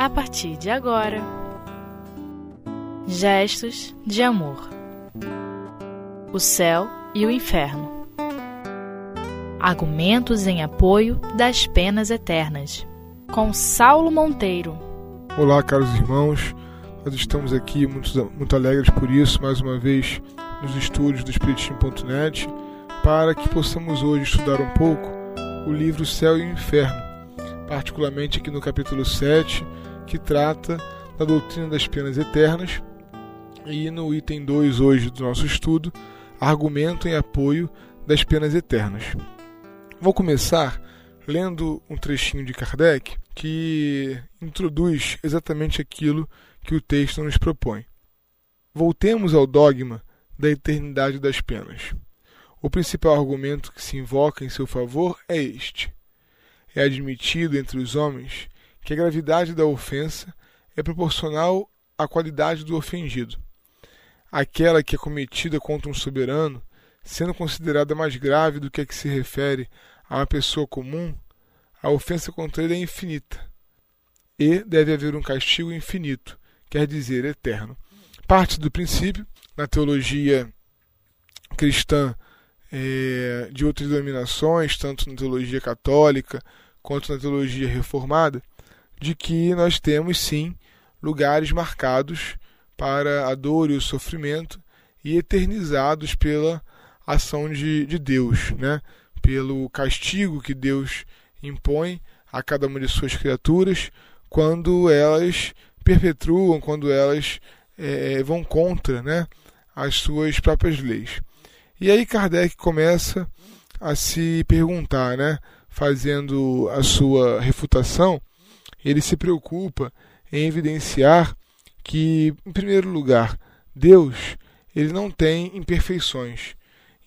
a partir de agora. Gestos de amor. O céu e o inferno. Argumentos em apoio das penas eternas. Com Saulo Monteiro. Olá, caros irmãos. Nós estamos aqui muito, muito alegres por isso, mais uma vez, nos estúdios do Espiritismo.net, para que possamos hoje estudar um pouco o livro Céu e o Inferno, particularmente aqui no capítulo 7, que trata da doutrina das penas eternas, e no item 2 hoje do nosso estudo, argumento em apoio das penas eternas. Vou começar lendo um trechinho de Kardec que introduz exatamente aquilo que o texto nos propõe. Voltemos ao dogma da eternidade das penas. O principal argumento que se invoca em seu favor é este: é admitido entre os homens que a gravidade da ofensa é proporcional à qualidade do ofendido. Aquela que é cometida contra um soberano, sendo considerada mais grave do que a que se refere a uma pessoa comum, a ofensa contra ele é infinita. E deve haver um castigo infinito, quer dizer, eterno. Parte do princípio, na teologia cristã é, de outras denominações, tanto na teologia católica quanto na teologia reformada, de que nós temos sim lugares marcados para a dor e o sofrimento e eternizados pela ação de, de Deus, né? pelo castigo que Deus impõe a cada uma de suas criaturas quando elas perpetuam, quando elas é, vão contra né, as suas próprias leis. E aí Kardec começa a se perguntar, né, fazendo a sua refutação, ele se preocupa em evidenciar que, em primeiro lugar, Deus ele não tem imperfeições.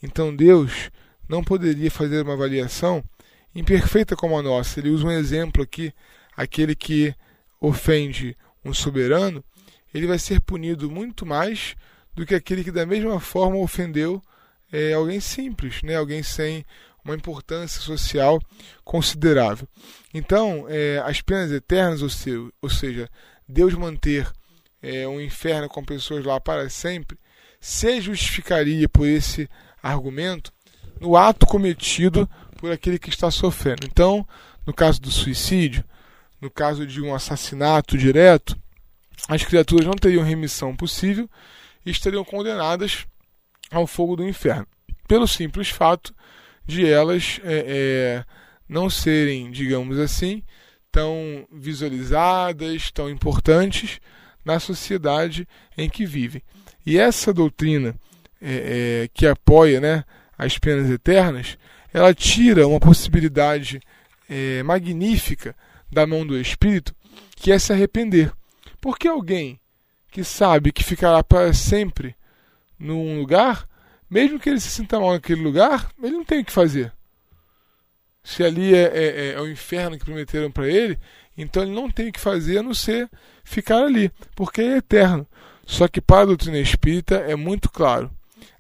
Então Deus não poderia fazer uma avaliação imperfeita como a nossa. Ele usa um exemplo aqui, aquele que ofende um soberano, ele vai ser punido muito mais do que aquele que da mesma forma ofendeu é, alguém simples, né? alguém sem uma importância social considerável. Então, é, as penas eternas, ou, se, ou seja, Deus manter é, um inferno com pessoas lá para sempre, se justificaria por esse argumento no ato cometido por aquele que está sofrendo. Então, no caso do suicídio, no caso de um assassinato direto, as criaturas não teriam remissão possível e estariam condenadas ao fogo do inferno, pelo simples fato de elas é, é, não serem, digamos assim, tão visualizadas, tão importantes na sociedade em que vivem. E essa doutrina é, é que apoia né, as penas eternas, ela tira uma possibilidade é, magnífica da mão do Espírito, que é se arrepender. Porque alguém que sabe que ficará para sempre num lugar, mesmo que ele se sinta mal naquele lugar, ele não tem o que fazer. Se ali é, é, é o inferno que prometeram para ele, então ele não tem o que fazer a não ser ficar ali, porque é eterno. Só que para a doutrina espírita é muito claro.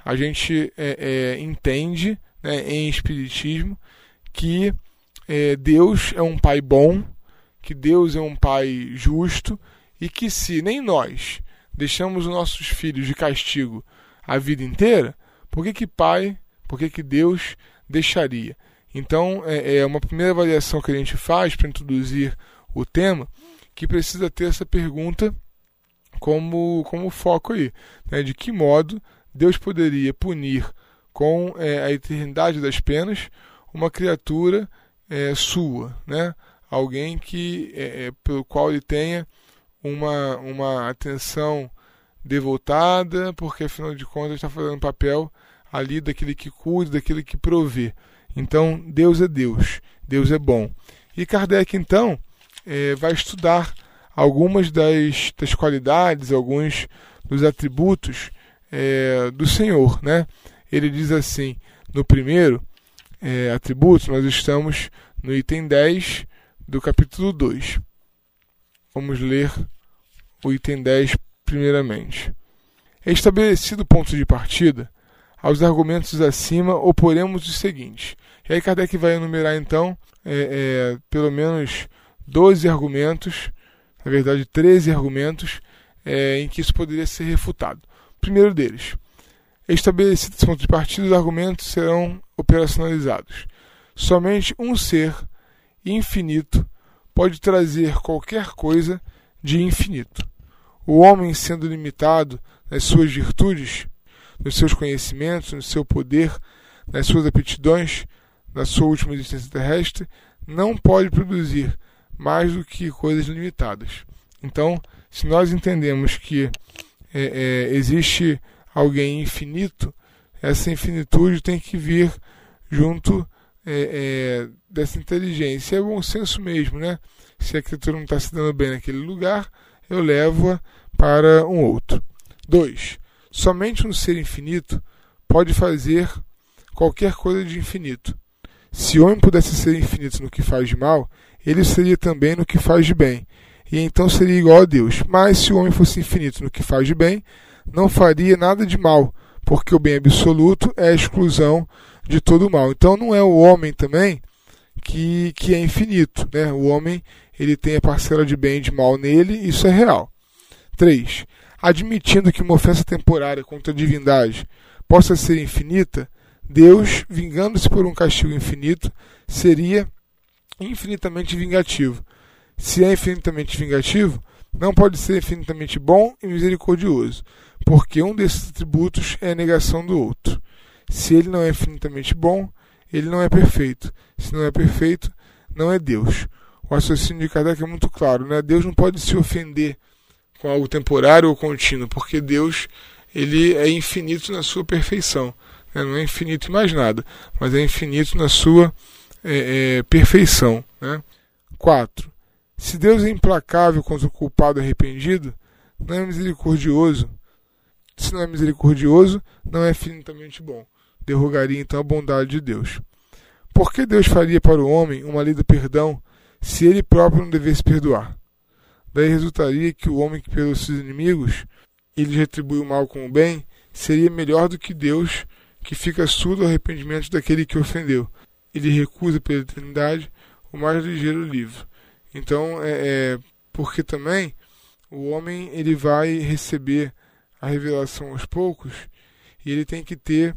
A gente é, é entende né, em espiritismo que é, Deus é um pai bom, que Deus é um pai justo e que se nem nós deixamos os nossos filhos de castigo a vida inteira, por que que pai, por que que Deus deixaria? Então é, é uma primeira avaliação que a gente faz para introduzir o tema que precisa ter essa pergunta como, como foco aí, né? de que modo Deus poderia punir com é, a eternidade das penas uma criatura é, sua, né? alguém que é, é, pelo qual ele tenha uma, uma atenção devotada, porque afinal de contas está fazendo papel ali daquele que cuida, daquele que provê. Então Deus é Deus, Deus é bom. E Kardec então é, vai estudar algumas das, das qualidades, alguns dos atributos é, do Senhor, né? Ele diz assim, no primeiro é, atributo, nós estamos no item 10 do capítulo 2. Vamos ler o item 10 primeiramente. É estabelecido o ponto de partida, aos argumentos acima oporemos os seguintes. E aí Kardec vai enumerar então é, é, pelo menos 12 argumentos na verdade, 13 argumentos é, em que isso poderia ser refutado. primeiro deles, estabelecido esse ponto de partida, os argumentos serão operacionalizados. Somente um ser infinito pode trazer qualquer coisa de infinito. O homem, sendo limitado nas suas virtudes, nos seus conhecimentos, no seu poder, nas suas aptidões, na sua última existência terrestre, não pode produzir mais do que coisas limitadas. Então, se nós entendemos que é, é, existe alguém infinito, essa infinitude tem que vir junto é, é dessa inteligência. É bom senso mesmo, né? Se a criatura não está se dando bem naquele lugar, eu levo-a para um outro. 2. Somente um ser infinito pode fazer qualquer coisa de infinito. Se o homem pudesse ser infinito no que faz de mal, ele seria também no que faz de bem, e então seria igual a Deus. Mas se o homem fosse infinito no que faz de bem, não faria nada de mal, porque o bem absoluto é a exclusão de todo o mal. Então não é o homem também que, que é infinito. Né? O homem ele tem a parcela de bem e de mal nele, isso é real. 3. Admitindo que uma ofensa temporária contra a divindade possa ser infinita, Deus, vingando-se por um castigo infinito, seria infinitamente vingativo. Se é infinitamente vingativo, não pode ser infinitamente bom e misericordioso, porque um desses atributos é a negação do outro. Se ele não é infinitamente bom, ele não é perfeito. Se não é perfeito, não é Deus. O raciocínio de Kardec é muito claro, né? Deus não pode se ofender com algo temporário ou contínuo, porque Deus ele é infinito na sua perfeição. Né? Não é infinito em mais nada, mas é infinito na sua é, é, perfeição. Né? 4. Se Deus é implacável contra o culpado arrependido, não é misericordioso. Se não é misericordioso, não é infinitamente bom. Derrogaria então a bondade de Deus. Por que Deus faria para o homem uma lei do perdão se ele próprio não devesse perdoar? Daí resultaria que o homem que perdoa seus inimigos e lhes retribui o mal com o bem seria melhor do que Deus que fica surdo ao arrependimento daquele que ofendeu. Ele recusa pela eternidade o mais ligeiro livro. Então, é, é, porque também o homem ele vai receber a revelação aos poucos e ele tem que ter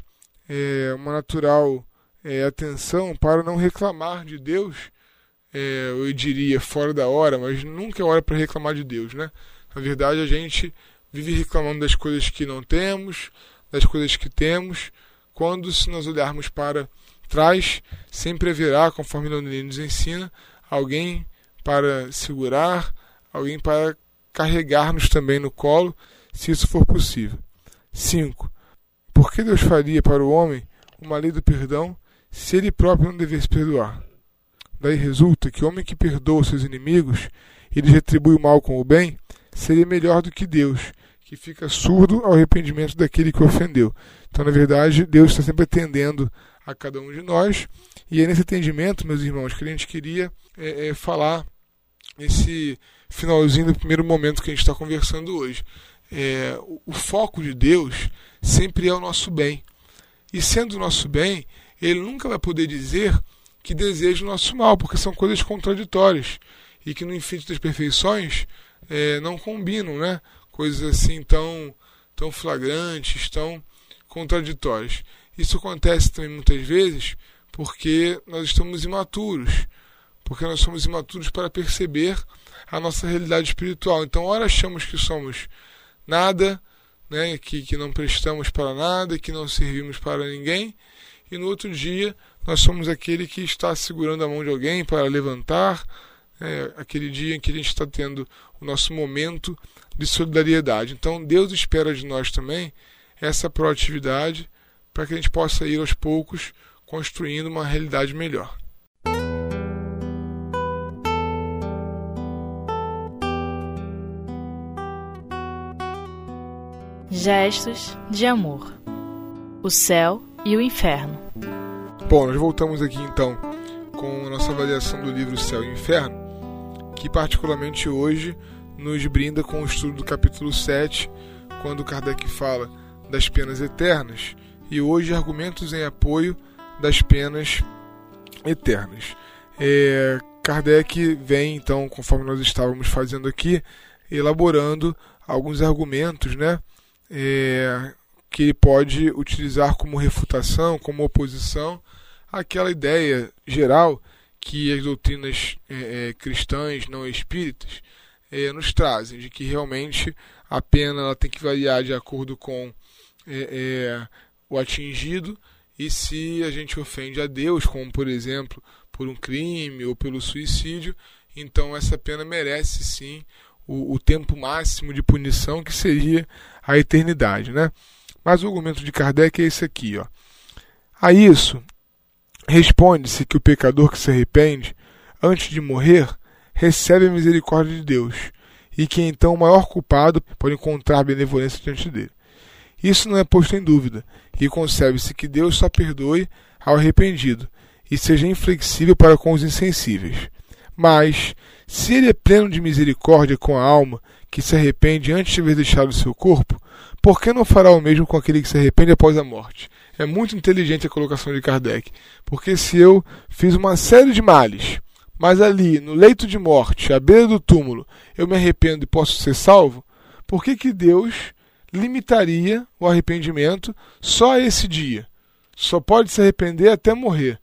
é, uma natural é, atenção para não reclamar de Deus, é, eu diria fora da hora, mas nunca é hora para reclamar de Deus, né? Na verdade, a gente vive reclamando das coisas que não temos, das coisas que temos, quando, se nós olharmos para trás, sempre haverá, conforme Leonine nos ensina, alguém para segurar, alguém para carregar-nos também no colo, se isso for possível. 5. Por que Deus faria para o homem uma lei do perdão se ele próprio não devesse perdoar? Daí resulta que o homem que perdoa seus inimigos e lhes retribui o mal com o bem seria melhor do que Deus, que fica surdo ao arrependimento daquele que ofendeu. Então, na verdade, Deus está sempre atendendo a cada um de nós. E é nesse atendimento, meus irmãos, que a gente queria é, é, falar nesse finalzinho do primeiro momento que a gente está conversando hoje. É, o, o foco de Deus sempre é o nosso bem. E sendo o nosso bem, ele nunca vai poder dizer que deseja o nosso mal, porque são coisas contraditórias e que no infinito das perfeições é, não combinam, né? coisas assim tão, tão flagrantes, tão contraditórias. Isso acontece também muitas vezes porque nós estamos imaturos, porque nós somos imaturos para perceber a nossa realidade espiritual. Então, ora achamos que somos nada, né, que, que não prestamos para nada, que não servimos para ninguém, e no outro dia nós somos aquele que está segurando a mão de alguém para levantar, é, aquele dia em que a gente está tendo o nosso momento de solidariedade. Então, Deus espera de nós também essa proatividade para que a gente possa ir aos poucos construindo uma realidade melhor. Gestos de amor. O céu e o inferno. Bom, nós voltamos aqui então com a nossa avaliação do livro Céu e Inferno, que particularmente hoje nos brinda com o estudo do capítulo 7, quando Kardec fala das penas eternas, e hoje argumentos em apoio das penas eternas. É, Kardec vem, então, conforme nós estávamos fazendo aqui, elaborando alguns argumentos, né? É, que ele pode utilizar como refutação, como oposição àquela ideia geral que as doutrinas é, é, cristãs não espíritas é, nos trazem, de que realmente a pena ela tem que variar de acordo com é, é, o atingido e se a gente ofende a Deus, como por exemplo por um crime ou pelo suicídio, então essa pena merece sim o, o tempo máximo de punição que seria a eternidade, né? Mas o argumento de Kardec é esse aqui, ó. A isso responde-se que o pecador que se arrepende antes de morrer recebe a misericórdia de Deus e que então o maior culpado pode encontrar benevolência diante dele. Isso não é posto em dúvida, e concebe-se que Deus só perdoe ao arrependido e seja inflexível para com os insensíveis. Mas, se ele é pleno de misericórdia com a alma que se arrepende antes de haver deixado o seu corpo, por que não fará o mesmo com aquele que se arrepende após a morte? É muito inteligente a colocação de Kardec, porque se eu fiz uma série de males, mas ali, no leito de morte, à beira do túmulo, eu me arrependo e posso ser salvo, por que, que Deus limitaria o arrependimento só a esse dia? Só pode se arrepender até morrer.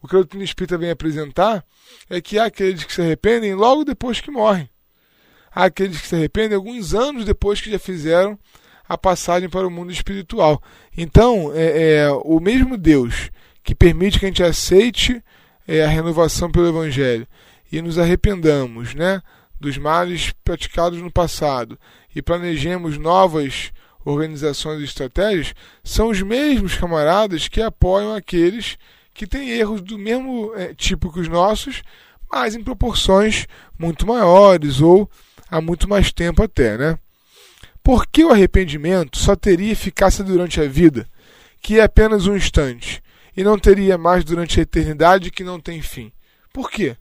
O que a doutrina espírita vem apresentar é que há aqueles que se arrependem logo depois que morrem. Há aqueles que se arrependem alguns anos depois que já fizeram a passagem para o mundo espiritual. Então, é, é o mesmo Deus que permite que a gente aceite é, a renovação pelo Evangelho e nos arrependamos né, dos males praticados no passado e planejemos novas organizações e estratégias, são os mesmos camaradas que apoiam aqueles que têm erros do mesmo é, tipo que os nossos, mas em proporções muito maiores ou há muito mais tempo até, né? Por que o arrependimento só teria eficácia durante a vida, que é apenas um instante, e não teria mais durante a eternidade que não tem fim. Por quê?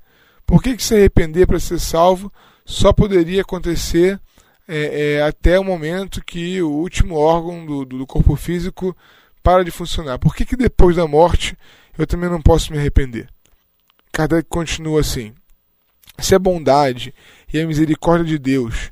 Por que, que se arrepender para ser salvo só poderia acontecer é, é, até o momento que o último órgão do, do corpo físico para de funcionar? Por que, que depois da morte eu também não posso me arrepender? Kardec continua assim: se a bondade e a misericórdia de Deus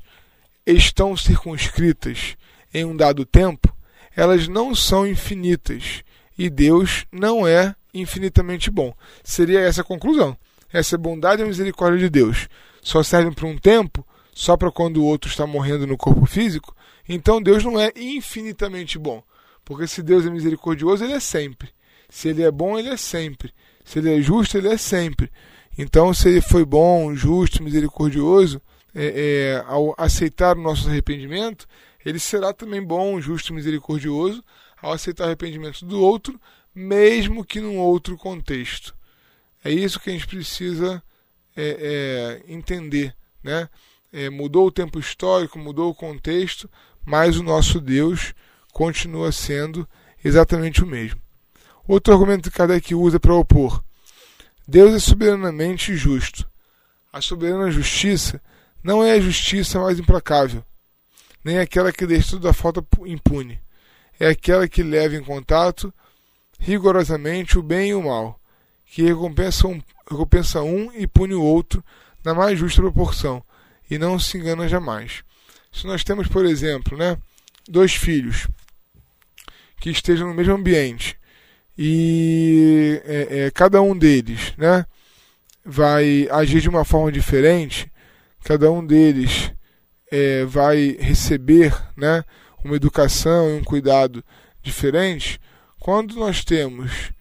estão circunscritas em um dado tempo, elas não são infinitas e Deus não é infinitamente bom. Seria essa a conclusão. Essa bondade e misericórdia de Deus só servem por um tempo, só para quando o outro está morrendo no corpo físico. Então Deus não é infinitamente bom. Porque se Deus é misericordioso, ele é sempre. Se ele é bom, ele é sempre. Se ele é justo, ele é sempre. Então, se ele foi bom, justo, misericordioso, é, é, ao aceitar o nosso arrependimento, ele será também bom, justo misericordioso ao aceitar o arrependimento do outro, mesmo que num outro contexto. É isso que a gente precisa é, é, entender. Né? É, mudou o tempo histórico, mudou o contexto, mas o nosso Deus continua sendo exatamente o mesmo. Outro argumento que Kardec usa para opor: Deus é soberanamente justo. A soberana justiça não é a justiça mais implacável, nem aquela que deixa toda falta impune é aquela que leva em contato rigorosamente o bem e o mal, que recompensa um, recompensa um e pune o outro na mais justa proporção, e não se engana jamais. Se nós temos, por exemplo, né, dois filhos que estejam no mesmo ambiente e é, é, cada um deles né, vai agir de uma forma diferente, cada um deles é, vai receber né, uma educação e um cuidado diferentes, quando nós temos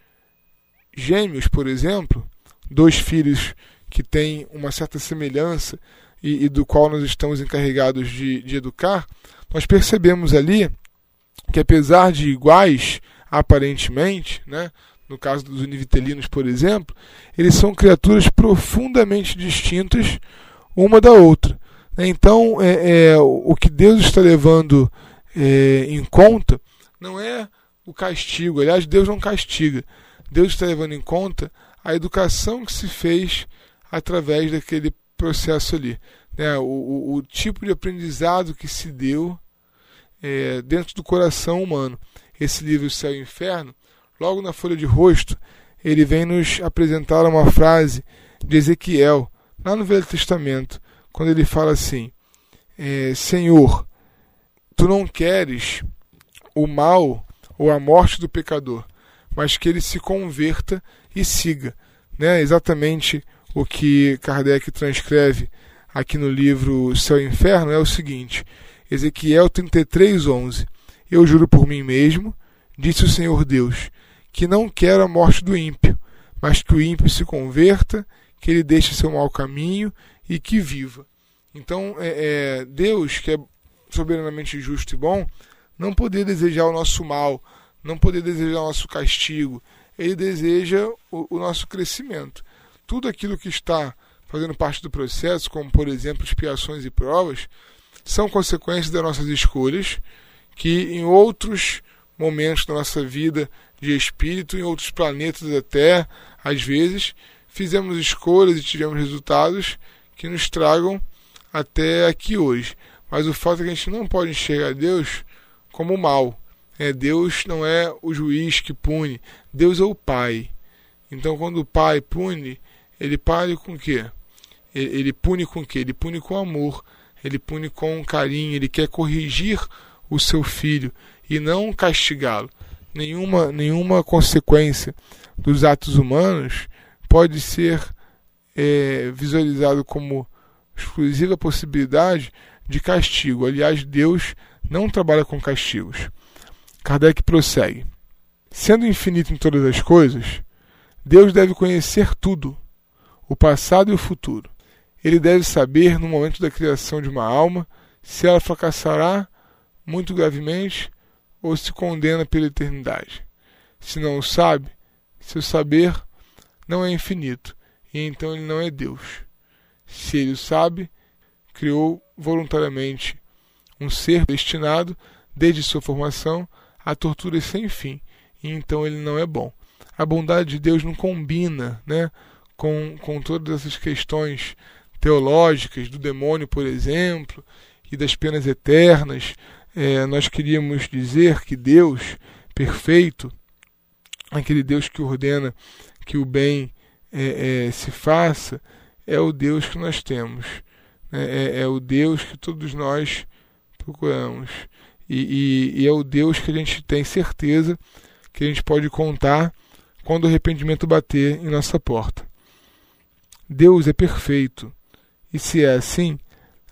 gêmeos, por exemplo, dois filhos que têm uma certa semelhança e, e do qual nós estamos encarregados de, de educar, nós percebemos ali que apesar de iguais aparentemente, né, no caso dos univitelinos, por exemplo, eles são criaturas profundamente distintas uma da outra. Então, é, é, o que Deus está levando é, em conta não é o castigo. Aliás, Deus não castiga. Deus está levando em conta a educação que se fez através daquele processo ali. Né? O, o, o tipo de aprendizado que se deu é, dentro do coração humano. Esse livro Céu e Inferno, logo na folha de rosto, ele vem nos apresentar uma frase de Ezequiel, lá no Velho Testamento, quando ele fala assim: é, Senhor, tu não queres o mal ou a morte do pecador, mas que ele se converta e siga. Né? Exatamente o que Kardec transcreve aqui no livro Céu e Inferno é o seguinte: Ezequiel 33, 11. Eu juro por mim mesmo, disse o Senhor Deus, que não quero a morte do ímpio, mas que o ímpio se converta, que ele deixe seu mau caminho e que viva. Então, é, é, Deus, que é soberanamente justo e bom, não poder desejar o nosso mal, não poder desejar o nosso castigo, ele deseja o, o nosso crescimento. Tudo aquilo que está fazendo parte do processo, como por exemplo expiações e provas, são consequências das nossas escolhas, que em outros momentos da nossa vida de espírito, em outros planetas até, às vezes, fizemos escolhas e tivemos resultados que nos tragam até aqui hoje. Mas o fato é que a gente não pode enxergar Deus como mal. É, Deus não é o juiz que pune, Deus é o Pai. Então, quando o Pai pune, ele pune com o quê? Ele, ele pune com o quê? Ele pune com amor, ele pune com carinho, ele quer corrigir o seu filho e não castigá-lo. Nenhuma, nenhuma consequência dos atos humanos pode ser é, visualizado como exclusiva possibilidade de castigo. Aliás, Deus não trabalha com castigos. Kardec prossegue: Sendo infinito em todas as coisas, Deus deve conhecer tudo, o passado e o futuro. Ele deve saber, no momento da criação de uma alma, se ela fracassará muito gravemente ou se condena pela eternidade. Se não o sabe, seu saber não é infinito, e então ele não é Deus. Se ele o sabe, criou voluntariamente um ser destinado, desde sua formação, a torturas sem fim, e então ele não é bom. A bondade de Deus não combina né, com, com todas essas questões teológicas do demônio, por exemplo, e das penas eternas. É, nós queríamos dizer que Deus perfeito, aquele Deus que ordena que o bem é, é, se faça, é o Deus que nós temos. Né? É, é, o Deus que todos nós procuramos. E, e, e é o Deus que a gente tem certeza que a gente pode contar quando o arrependimento bater em nossa porta. Deus é perfeito. E se é assim,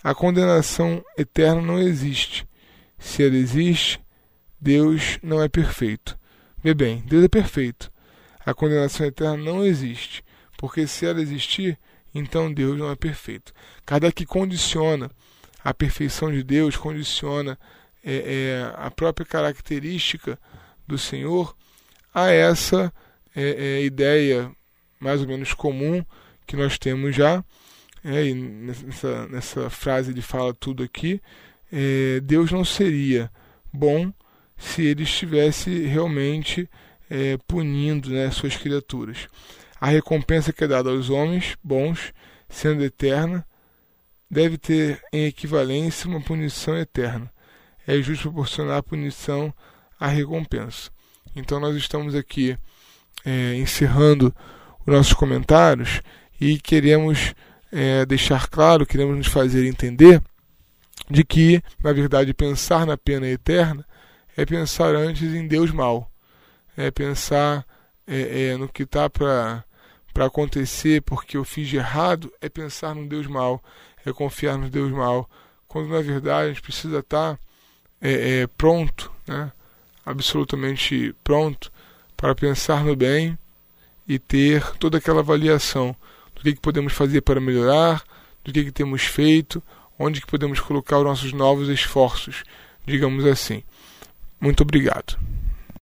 a condenação eterna não existe. Se ela existe, Deus não é perfeito. Vê bem, Deus é perfeito. A condenação eterna não existe, porque se ela existir, então Deus não é perfeito. Que condiciona a perfeição de Deus, condiciona é, é, a própria característica do Senhor a essa é, é ideia mais ou menos comum que nós temos já é, e nessa, nessa frase ele fala tudo aqui, é, Deus não seria bom se ele estivesse realmente é, punindo né, suas criaturas. A recompensa que é dada aos homens bons, sendo eterna, deve ter em equivalência uma punição eterna. É justo proporcionar a punição à recompensa. Então nós estamos aqui é, encerrando os nossos comentários e queremos deixar claro, queremos nos fazer entender de que, na verdade, pensar na pena eterna é pensar antes em Deus mal, é pensar é, é, no que está para acontecer porque eu fiz de errado, é pensar no Deus mal, é confiar no Deus mal, quando na verdade a gente precisa estar tá, é, é, pronto, né? absolutamente pronto para pensar no bem e ter toda aquela avaliação do que, que podemos fazer para melhorar, do que, que temos feito, onde que podemos colocar os nossos novos esforços, digamos assim. Muito obrigado.